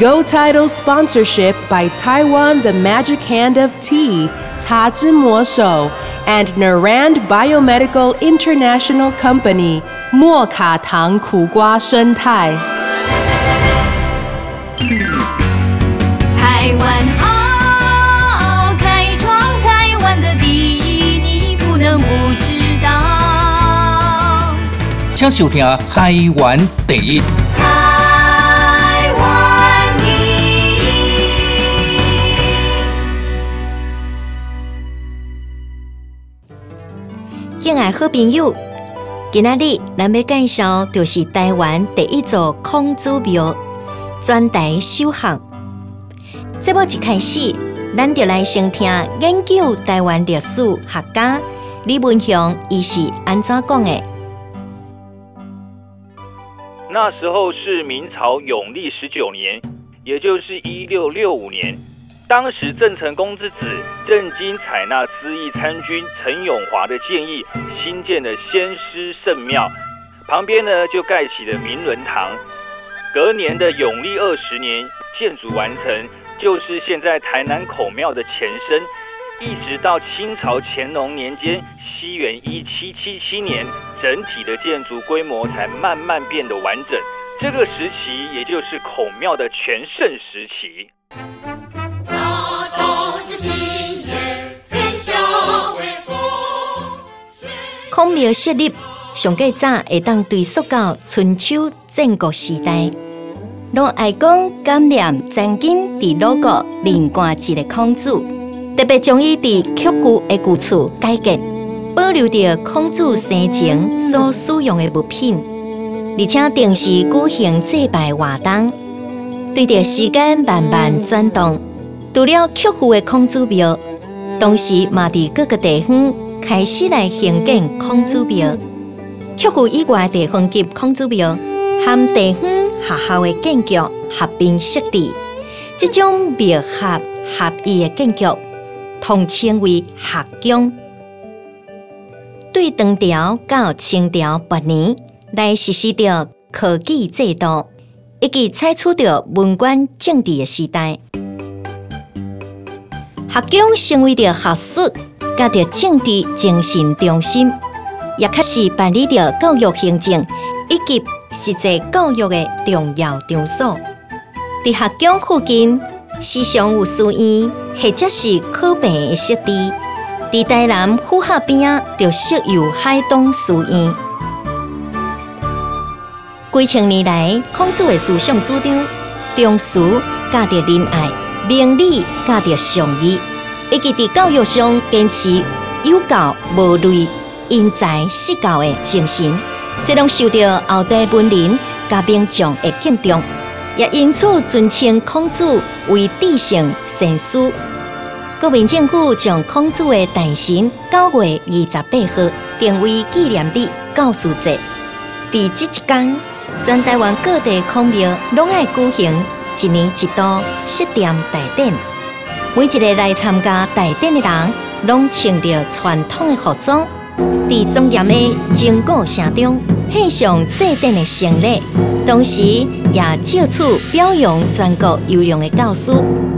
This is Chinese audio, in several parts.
Go Title sponsorship by Taiwan The Magic Hand of Tea, Ta Zhi Mo Shou, and Narand Biomedical International Company, 莫卡糖苦瓜生态。台湾好，开创台湾的第一，你不能不知道。请收听台湾第一。 敬爱好朋友，今仔日咱要介绍就是台湾第一座孔子庙——专台首学。节目一开始，咱就来先听研究台湾历史学家李文雄伊是安怎讲的。那时候是明朝永历十九年，也就是一六六五年。当时郑成功之子郑经采纳资义参军陈永华的建议，新建了先师圣庙，旁边呢就盖起了明伦堂。隔年的永历二十年，建筑完成，就是现在台南孔庙的前身。一直到清朝乾隆年间，西元一七七七年，整体的建筑规模才慢慢变得完整。这个时期，也就是孔庙的全盛时期。孔庙设立上计早会当追溯到春秋战国时代。若爱讲感念曾经伫鲁国另外一个孔子，特别将伊伫曲阜的旧厝改建，保留着孔子生前所使用的物品，而且定时举行祭拜活动。随着时间慢慢转动，除了曲阜的孔子庙，同时嘛伫各个地方开始来兴建孔子庙。克服以外地方及孔子庙，含地方学校的建筑合并设置，这种庙合合一的建筑，统称为学宫。对唐朝到清朝八年来实施着科举制度，以及采取着文官政治的时代。学宫成为着学术甲着政治精神中心，也确实办理着教育行政以及实际教育的重要场所。伫学宫附近，时常有书院或者是考病的设置。伫台南府校边仔就设有海东书院。几千年来，孔子的思想主张重视加着仁爱、明理加着尚义，以及伫教育上坚持有教无类、因材施教的精神，这拢受到后代文人甲民众的敬重，也因此尊称孔子为至圣先师。国民政府将孔子的诞辰九月二十八号定为纪念日教师节。伫即一天，全台湾各地孔庙拢爱举行一年一度设殿大典。每一个来参加大典的人，拢穿着传统的服装，在庄严的钟鼓声中献上祭典的圣礼，同时也借此表扬全国优良的教师，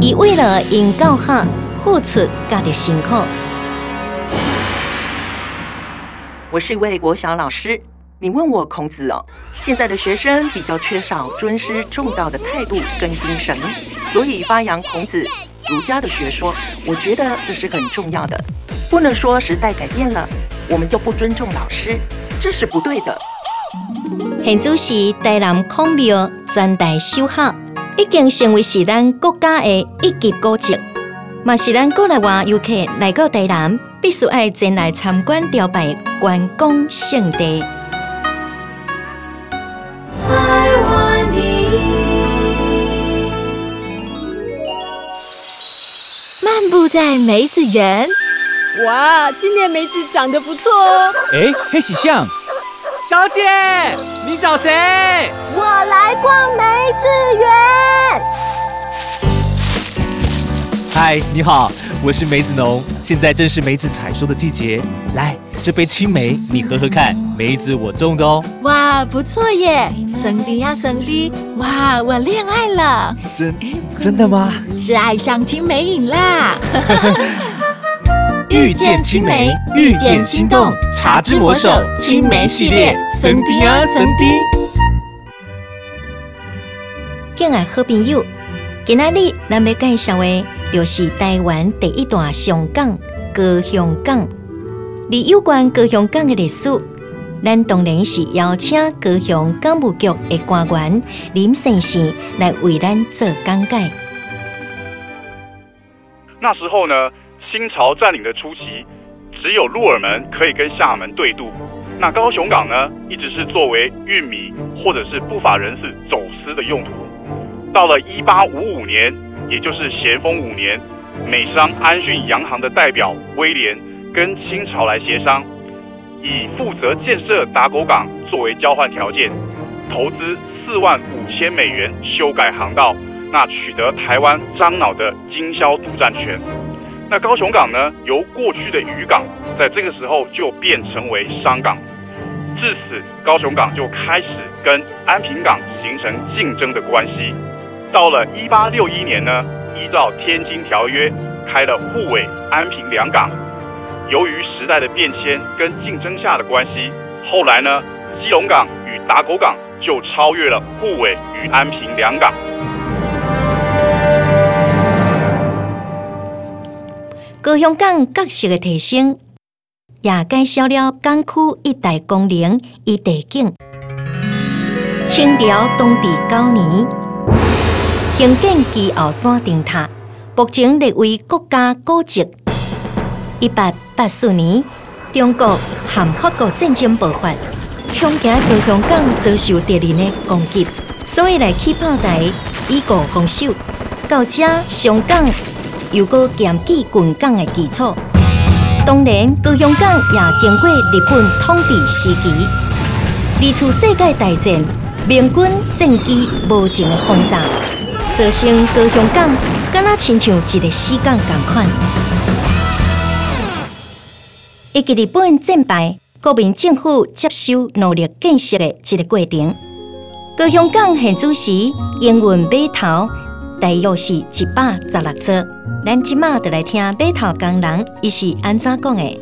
以为了因教学付出家的辛苦。我是一位国小老师。你问我孔子哦，现在的学生比较缺少尊师重道的态度跟精神，所以发扬孔子儒家的学说，我觉得这是很重要的。不能说时代改变了，我们就不尊重老师，这是不对的。现主是台南孔庙全台修好，已经成为是咱国家的一级古迹，嘛是咱国内外游客来到台南必须爱前来参观朝拜的观光圣地。漫步在梅子园。哇，今年梅子长得不错哦。哎，黑喜象，小姐，你找谁？我来逛梅子园。嗨，你好，我是梅子农，现在正是梅子采收的季节。来，这杯青梅你喝喝看，梅子我种的哦。哇，不错耶，森迪呀森迪，哇，我恋爱了。真真的吗？是爱上青梅瘾啦。遇见青梅，遇见心动，茶之魔手青梅系列，森迪呀森迪。更爱好朋友，今仔日咱要介绍的，就是台湾第一大上港高雄港。而有关高雄港的历史，咱当然是邀请高雄港务局的官员林先生来为咱做讲解。那时候呢，清朝占领的初期，只有鹿耳门可以跟厦门对渡。那高雄港呢，一直是作为玉米或者是不法人士走私的用途。到了一八五五年，也就是咸丰五年，美商安讯洋行的代表威廉跟清朝来协商，以负责建设打狗港作为交换条件，投资四万五千美元修改航道。那取得台湾樟脑的经销独占权。那高雄港呢，由过去的渔港，在这个时候就变成为商港。至此，高雄港就开始跟安平港形成竞争的关系。到了一八六一年呢，依照《天津条约》开了沪尾、安平两港。由于时代的变迁跟竞争下的关系，后来呢，基隆港与打狗港就超越了沪尾与安平两港。高雄港角色的提升，也介绍了港区一代功能与地景。清朝东地九年，兴建基后山灯塔，目前列为国家古迹。一八八四年，中国和法国战争爆发，恐惊高雄港遭受敌人的攻击，所以来起炮台以固防守。到这上港。又搁建起军港的基础，当然高雄港也经过日本统治时期。二次世界大战，明军战机无情的轰炸，造成高雄港敢若亲像一个死港共款。一个日本战败，国民政府接收努力建设的一个过程。高雄港现主时营运码头。大约是一百十六座，咱即马就来听码头工人伊是安怎讲的。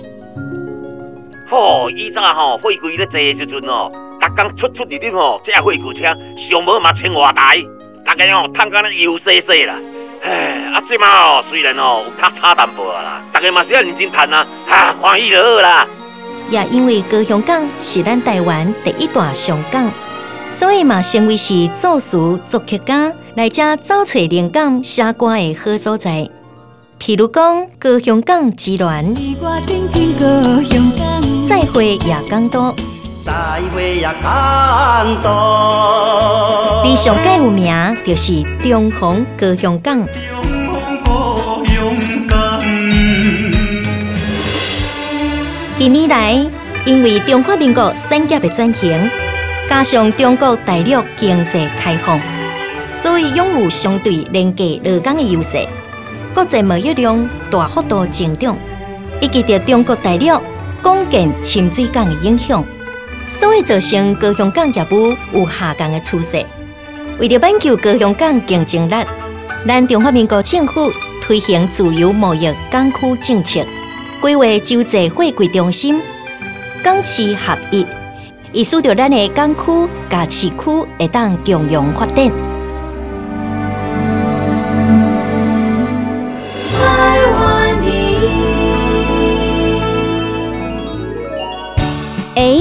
吼，以前吼货柜咧坐的时阵哦，逐工出出入入吼，这货柜车上无嘛千外台，大家哦趁甲咧油洗洗啦。唉，啊即马哦虽然哦有较差淡薄啦，大家嘛是要认真趁啊，哈欢喜就好啦。也因为高雄港是咱台湾第一大上港。所以嘛，成为是作词作曲家来遮找找灵感写歌的好所在。譬如讲，高雄港之恋，再会也港都，你上盖有名就是中红高雄港。近年来，因为中华民国产业的转型。加上中国大陆经济开放，所以拥有相对廉价劳工的优势，国际贸易量大幅度增长，以及着中国大陆广建深水港的影响，所以造成高雄港业务有下降的趋势。为了挽救高雄港竞争力，咱中华民国政府推行自由贸易港区政策，规划洲际货柜中心，港市合一。意思着咱的港区、甲市区会当共融发展。哎，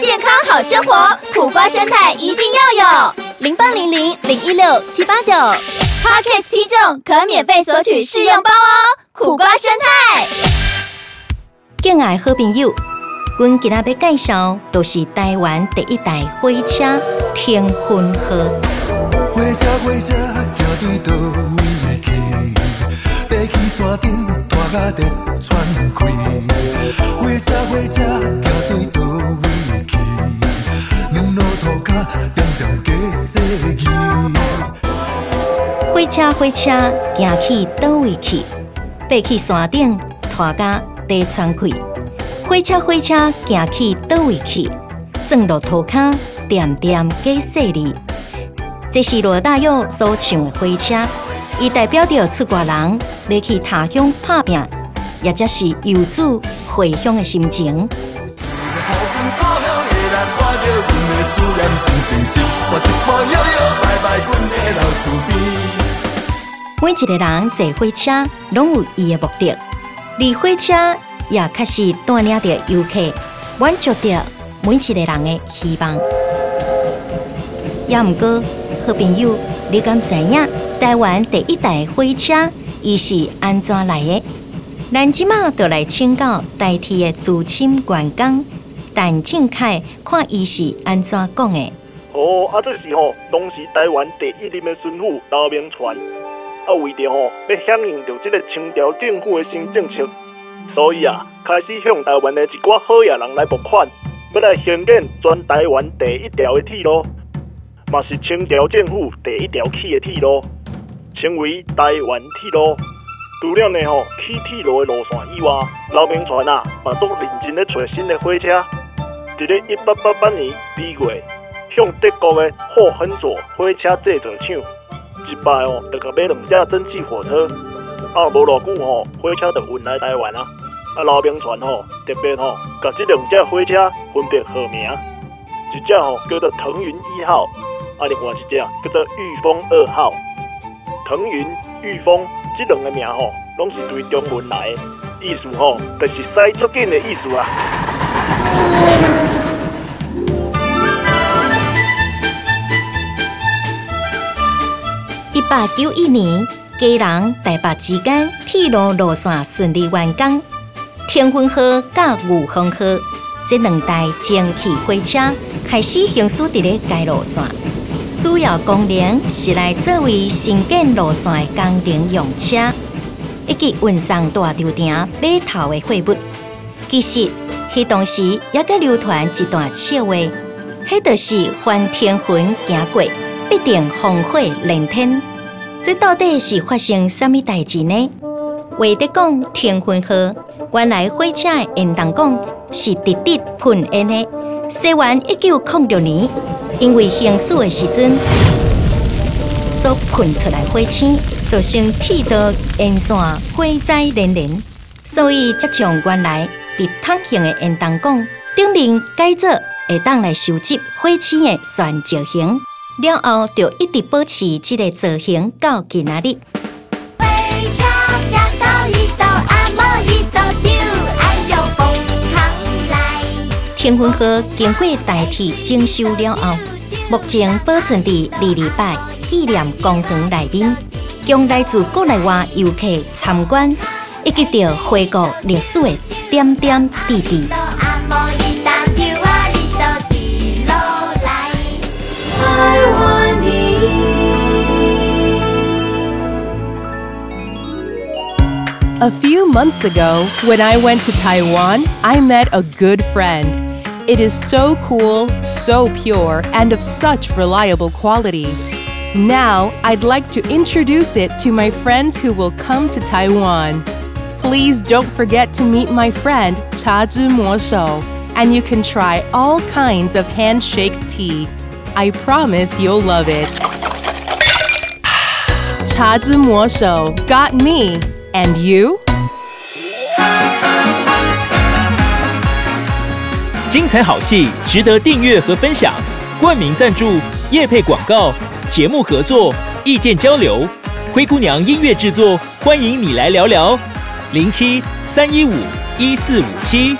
健康好生活，苦瓜生态一定要有。零八零零零一六七八九，Podcast 听众可免费索取试用包哦。苦瓜生态，敬爱好朋友，阮今仔要介绍，都是台湾第一台火车天婚号。火车火车行对倒位去？爬去山顶，拖甲直喘气。火车火车行对倒位火车火车行去倒位去？爬去山顶，拖甲地喘气。火车火车行去倒位去？钻落涂骹，点点加细里。这是罗大佑所唱的火车，伊代表着出外人要去他乡打拼，也则是游子回乡的心情。一步一步摇摇摆摆，阮的老厝边每一个人坐火车，拢有伊的目的，而火车也确实带领着游客，满足着每一个人的希望。也毋过，好朋友，你敢知影台湾第一台火车伊是安怎来的？咱即马就来请教代替的资深员工陈庆凯，看伊是安怎讲的。哦，啊，这是吼，当时台湾第一任的巡抚刘铭传，啊，为着吼要响应着即个清朝政府的新政策，所以啊，开始向台湾的一寡好野人来拨款，要来兴建全台湾第一条的铁路，嘛是清朝政府第一条起的铁路，称为台湾铁路。除了呢吼起铁路的路线以外，刘铭传啊，嘛都认真咧找新的火车。伫咧一八八八年二月，向德国的霍亨佐火车制造厂一摆哦，就甲买两架蒸汽火车。啊，无偌久吼，火车就运来台湾啊。啊，老兵传吼特别吼，甲这两架火车分别号名，一架吼叫做腾云一号，啊，另外一架叫做御风二号。腾云、御风这两个名吼，拢是对中文来的，意思吼，就是驶出紧的意思啊。八九一年，基隆台北之间铁路路线顺利完工，天婚号甲御风号这两台蒸汽火车开始行驶伫咧该路线。主要功能是来作为新建路线的工程用车，以及运送大场顶码头的货物。其实，迄当时也搁流传一段笑话，迄就是翻天云行过，必定烽火连天。这到底是发生什么代志呢？话得讲天魂号，原来火车的烟筒讲是直直喷烟的。西元一九零六年，因为行驶的时阵所喷出来火星，造成铁道沿线火灾连连，所以才从原来直筒型的烟筒讲顶面改造，会当来收集火星的旋造型。了后就一直保持这个造型到今仔日。天婚号经过代替整修了后，目前保存伫二二八纪念公园内面，供来自国内外游客参观，以及着回顾历史的点点滴滴。A few months ago, when I went to Taiwan, I met a good friend. It is so cool, so pure, and of such reliable quality. Now, I'd like to introduce it to my friends who will come to Taiwan. Please don't forget to meet my friend Cha Zhi Mo Shou, and you can try all kinds of handshake tea. I promise you'll love it. Cha Zhi Mo Shou got me, and you? 精彩好戏值得订阅和分享，冠名赞助、业配广告、节目合作、意见交流，灰姑娘音乐制作，欢迎你来聊聊，零七三一五一四五七。